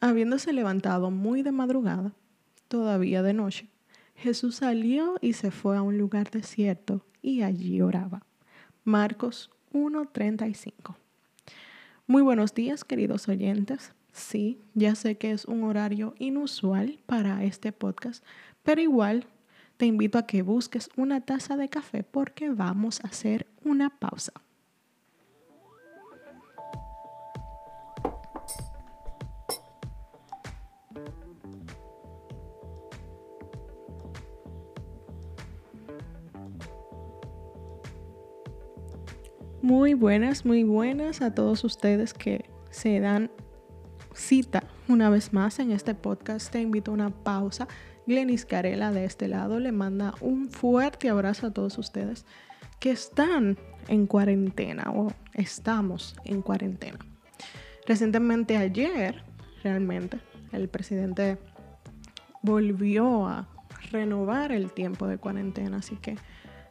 Habiéndose levantado muy de madrugada, todavía de noche, Jesús salió y se fue a un lugar desierto y allí oraba. Marcos 1:35. Muy buenos días, queridos oyentes. Sí, ya sé que es un horario inusual para este podcast, pero igual te invito a que busques una taza de café porque vamos a hacer una pausa. Muy buenas, muy buenas a todos ustedes que se dan cita una vez más en este podcast. Te invito a una pausa. Glenis Carela de este lado le manda un fuerte abrazo a todos ustedes que están en cuarentena o estamos en cuarentena. Recientemente ayer, realmente, el presidente volvió a renovar el tiempo de cuarentena, así que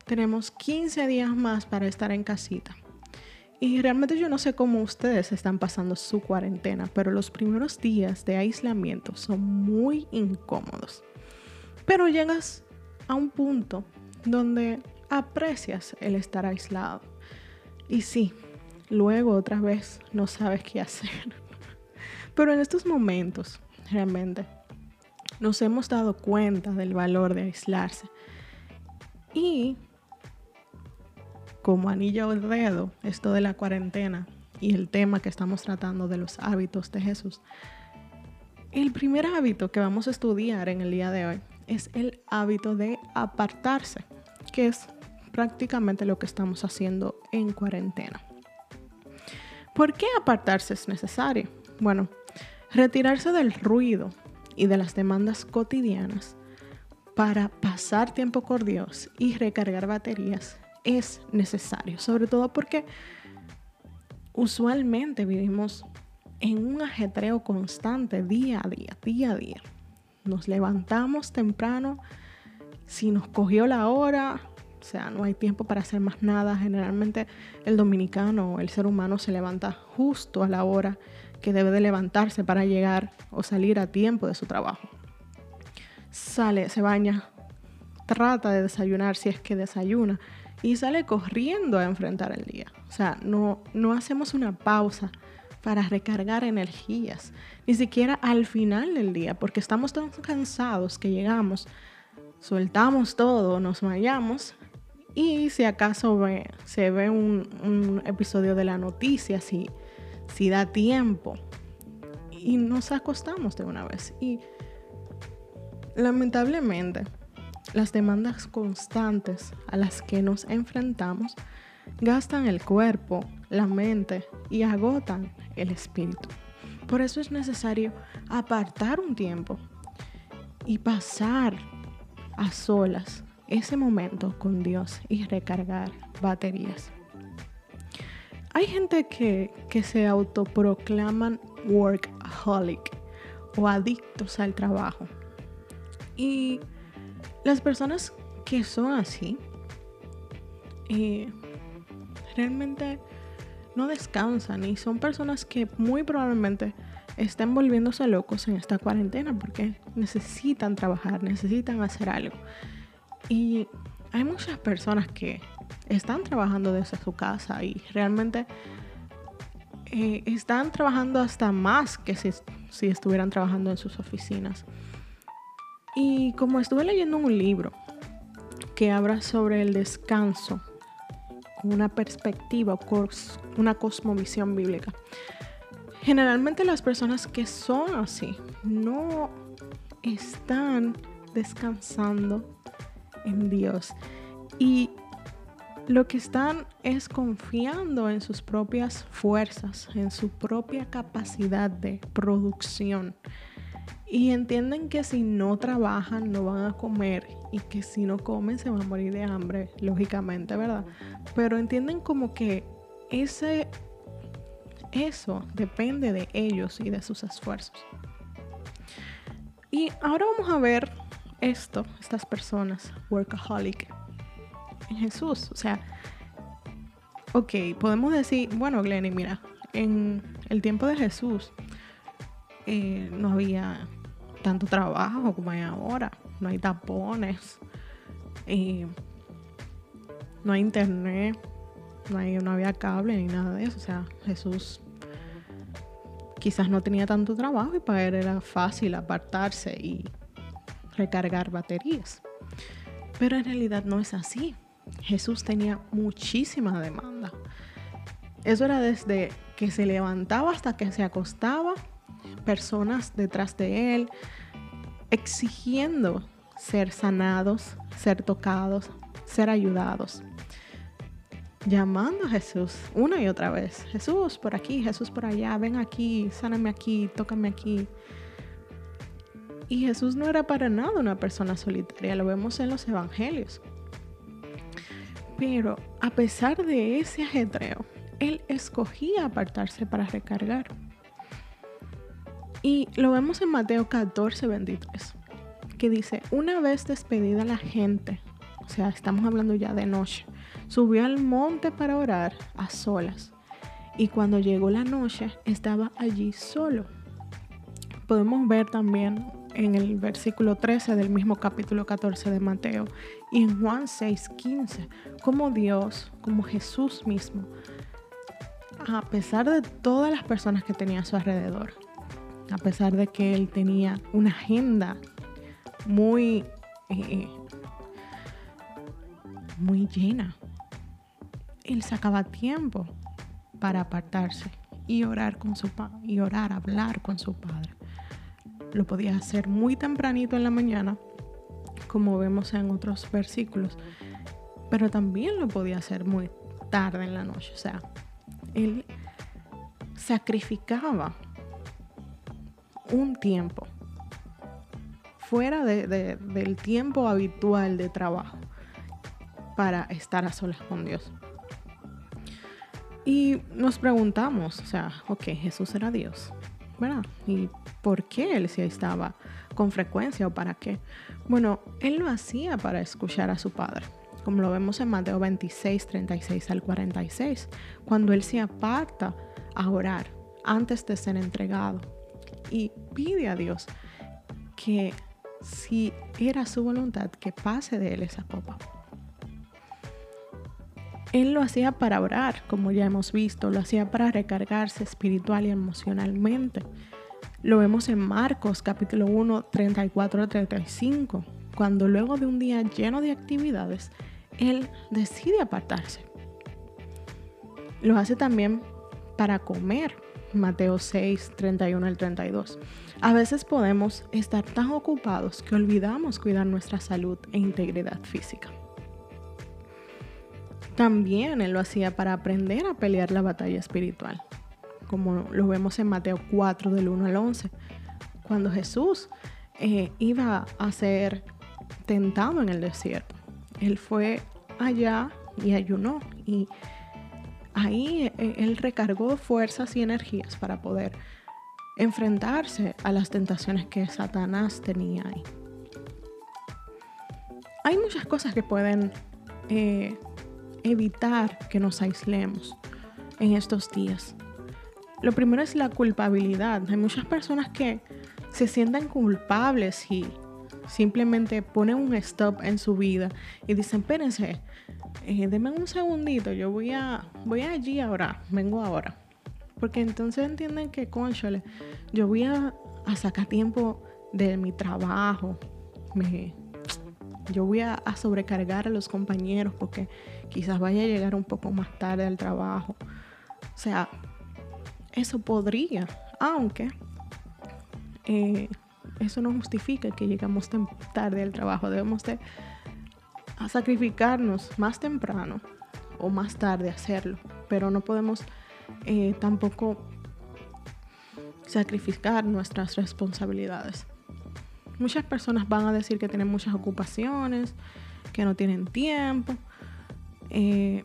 tenemos 15 días más para estar en casita. Y realmente yo no sé cómo ustedes están pasando su cuarentena, pero los primeros días de aislamiento son muy incómodos. Pero llegas a un punto donde aprecias el estar aislado. Y sí, luego otra vez no sabes qué hacer. Pero en estos momentos, realmente, nos hemos dado cuenta del valor de aislarse. Y como anillo al dedo esto de la cuarentena y el tema que estamos tratando de los hábitos de Jesús. El primer hábito que vamos a estudiar en el día de hoy es el hábito de apartarse, que es prácticamente lo que estamos haciendo en cuarentena. ¿Por qué apartarse es necesario? Bueno, retirarse del ruido y de las demandas cotidianas para pasar tiempo con Dios y recargar baterías es necesario, sobre todo porque usualmente vivimos en un ajetreo constante día a día, día a día. Nos levantamos temprano, si nos cogió la hora, o sea, no hay tiempo para hacer más nada. Generalmente el dominicano, el ser humano se levanta justo a la hora que debe de levantarse para llegar o salir a tiempo de su trabajo. Sale, se baña, trata de desayunar si es que desayuna y sale corriendo a enfrentar el día. O sea, no, no hacemos una pausa para recargar energías, ni siquiera al final del día, porque estamos tan cansados que llegamos, soltamos todo, nos vayamos y si acaso ve, se ve un, un, episodio de la noticia, si, si da tiempo, y nos acostamos de una vez. Y lamentablemente, las demandas constantes a las que nos enfrentamos gastan el cuerpo, la mente y agotan el espíritu. Por eso es necesario apartar un tiempo y pasar a solas ese momento con Dios y recargar baterías. Hay gente que, que se autoproclaman workaholic o adictos al trabajo. Y las personas que son así, eh, realmente no descansan y son personas que muy probablemente estén volviéndose locos en esta cuarentena porque necesitan trabajar, necesitan hacer algo. Y hay muchas personas que están trabajando desde su casa y realmente eh, están trabajando hasta más que si estuvieran trabajando en sus oficinas. Y como estuve leyendo un libro que habla sobre el descanso con una perspectiva, una cosmovisión bíblica, generalmente las personas que son así no están descansando en Dios. Y lo que están es confiando en sus propias fuerzas, en su propia capacidad de producción y entienden que si no trabajan no van a comer y que si no comen se van a morir de hambre, lógicamente, ¿verdad? Pero entienden como que ese eso depende de ellos y de sus esfuerzos. Y ahora vamos a ver esto, estas personas, workaholic, en Jesús. O sea, ok, podemos decir, bueno, Glenny, mira, en el tiempo de Jesús, eh, no había tanto trabajo como hay ahora, no hay tapones, eh, no hay internet, no, hay, no había cable ni nada de eso. O sea, Jesús quizás no tenía tanto trabajo y para él era fácil apartarse y recargar baterías. Pero en realidad no es así. Jesús tenía muchísima demanda. Eso era desde que se levantaba hasta que se acostaba, personas detrás de él, exigiendo ser sanados, ser tocados, ser ayudados. Llamando a Jesús una y otra vez. Jesús por aquí, Jesús por allá, ven aquí, sáname aquí, tócame aquí. Y Jesús no era para nada una persona solitaria, lo vemos en los evangelios. Pero a pesar de ese ajetreo, Él escogía apartarse para recargar. Y lo vemos en Mateo 14, 23, que dice, una vez despedida la gente, o sea, estamos hablando ya de noche, subió al monte para orar a solas. Y cuando llegó la noche, estaba allí solo. Podemos ver también en el versículo 13 del mismo capítulo 14 de Mateo y en Juan 6, 15, como Dios, como Jesús mismo, a pesar de todas las personas que tenía a su alrededor, a pesar de que él tenía una agenda muy, eh, muy llena, él sacaba tiempo para apartarse y orar con su y orar, hablar con su padre. Lo podía hacer muy tempranito en la mañana, como vemos en otros versículos, pero también lo podía hacer muy tarde en la noche. O sea, él sacrificaba un tiempo fuera del tiempo habitual de trabajo para estar a solas con Dios. Y nos preguntamos, o sea, ok, Jesús era Dios, ¿verdad? ¿Y por qué él sí estaba con frecuencia o para qué? Bueno, él lo hacía para escuchar a su padre, como lo vemos en Mateo 26, 36 al 46, cuando él se aparta a orar antes de ser entregado y pide a Dios que si era su voluntad, que pase de él esa copa. Él lo hacía para orar, como ya hemos visto, lo hacía para recargarse espiritual y emocionalmente. Lo vemos en Marcos capítulo 1, 34 a 35, cuando luego de un día lleno de actividades, Él decide apartarse. Lo hace también para comer, Mateo 6, 31 al 32. A veces podemos estar tan ocupados que olvidamos cuidar nuestra salud e integridad física. También él lo hacía para aprender a pelear la batalla espiritual, como lo vemos en Mateo 4 del 1 al 11, cuando Jesús eh, iba a ser tentado en el desierto. Él fue allá y ayunó y ahí eh, él recargó fuerzas y energías para poder enfrentarse a las tentaciones que Satanás tenía ahí. Hay muchas cosas que pueden eh, evitar que nos aislemos en estos días. Lo primero es la culpabilidad. Hay muchas personas que se sienten culpables y simplemente ponen un stop en su vida y dicen, espérense, eh, denme un segundito, yo voy a voy allí ahora, vengo ahora. Porque entonces entienden que, conchole, yo voy a, sacar tiempo de mi trabajo, me, yo voy a, sobrecargar a los compañeros porque quizás vaya a llegar un poco más tarde al trabajo. O sea, eso podría, aunque eh, eso no justifica que llegamos tarde al trabajo. Debemos de sacrificarnos más temprano o más tarde hacerlo, pero no podemos eh, tampoco sacrificar nuestras responsabilidades. Muchas personas van a decir que tienen muchas ocupaciones, que no tienen tiempo. Eh,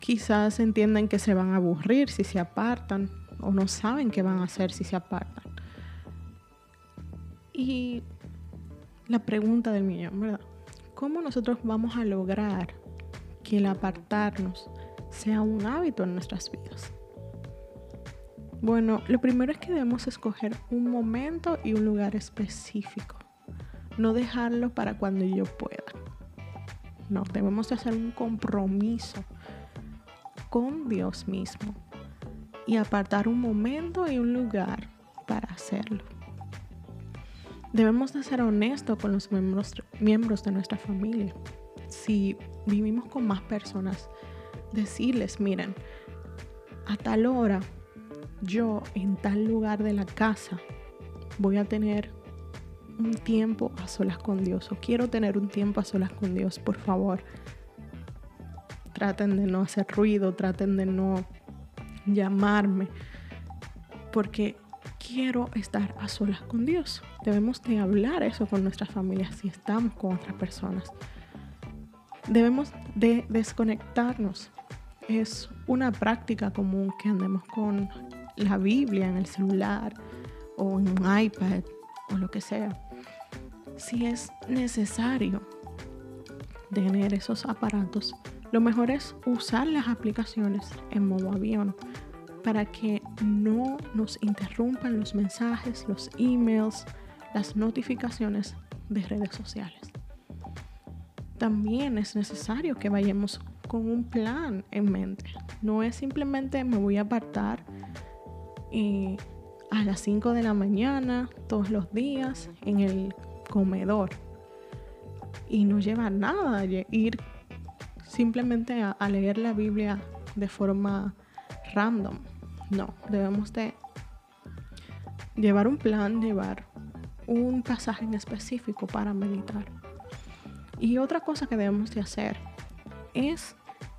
quizás entienden que se van a aburrir si se apartan o no saben qué van a hacer si se apartan. Y la pregunta del millón, ¿verdad? ¿Cómo nosotros vamos a lograr que el apartarnos sea un hábito en nuestras vidas? Bueno, lo primero es que debemos escoger un momento y un lugar específico. No dejarlo para cuando yo pueda. No, debemos de hacer un compromiso con Dios mismo y apartar un momento y un lugar para hacerlo. Debemos de ser honestos con los miembros, miembros de nuestra familia. Si vivimos con más personas, decirles, miren, a tal hora yo en tal lugar de la casa voy a tener un tiempo a solas con Dios o quiero tener un tiempo a solas con Dios, por favor. Traten de no hacer ruido, traten de no llamarme, porque quiero estar a solas con Dios. Debemos de hablar eso con nuestras familias si estamos con otras personas. Debemos de desconectarnos. Es una práctica común que andemos con la Biblia en el celular o en un iPad o lo que sea. Si es necesario tener esos aparatos, lo mejor es usar las aplicaciones en modo avión para que no nos interrumpan los mensajes, los emails, las notificaciones de redes sociales. También es necesario que vayamos con un plan en mente. No es simplemente me voy a apartar eh, a las 5 de la mañana todos los días en el comedor y no llevar nada, ir simplemente a leer la Biblia de forma random. No, debemos de llevar un plan, llevar un pasaje en específico para meditar. Y otra cosa que debemos de hacer es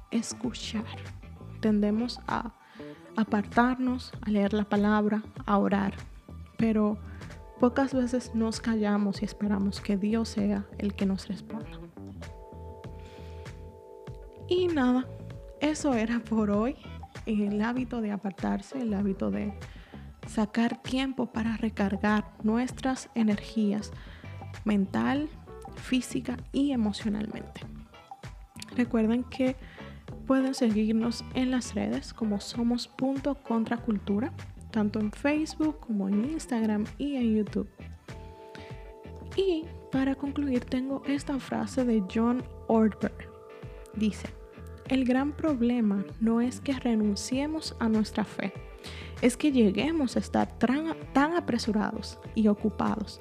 escuchar. Tendemos a apartarnos, a leer la palabra, a orar, pero pocas veces nos callamos y esperamos que Dios sea el que nos responda. Y nada, eso era por hoy el hábito de apartarse, el hábito de sacar tiempo para recargar nuestras energías mental, física y emocionalmente. Recuerden que pueden seguirnos en las redes como somos.contracultura, tanto en Facebook como en Instagram y en YouTube. Y para concluir tengo esta frase de John Ortberg. Dice, el gran problema no es que renunciemos a nuestra fe, es que lleguemos a estar tan, apresurados y ocupados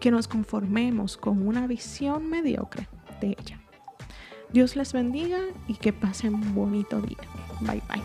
que nos conformemos con una visión mediocre de ella. Dios les bendiga y que pasen un bonito día. Bye bye.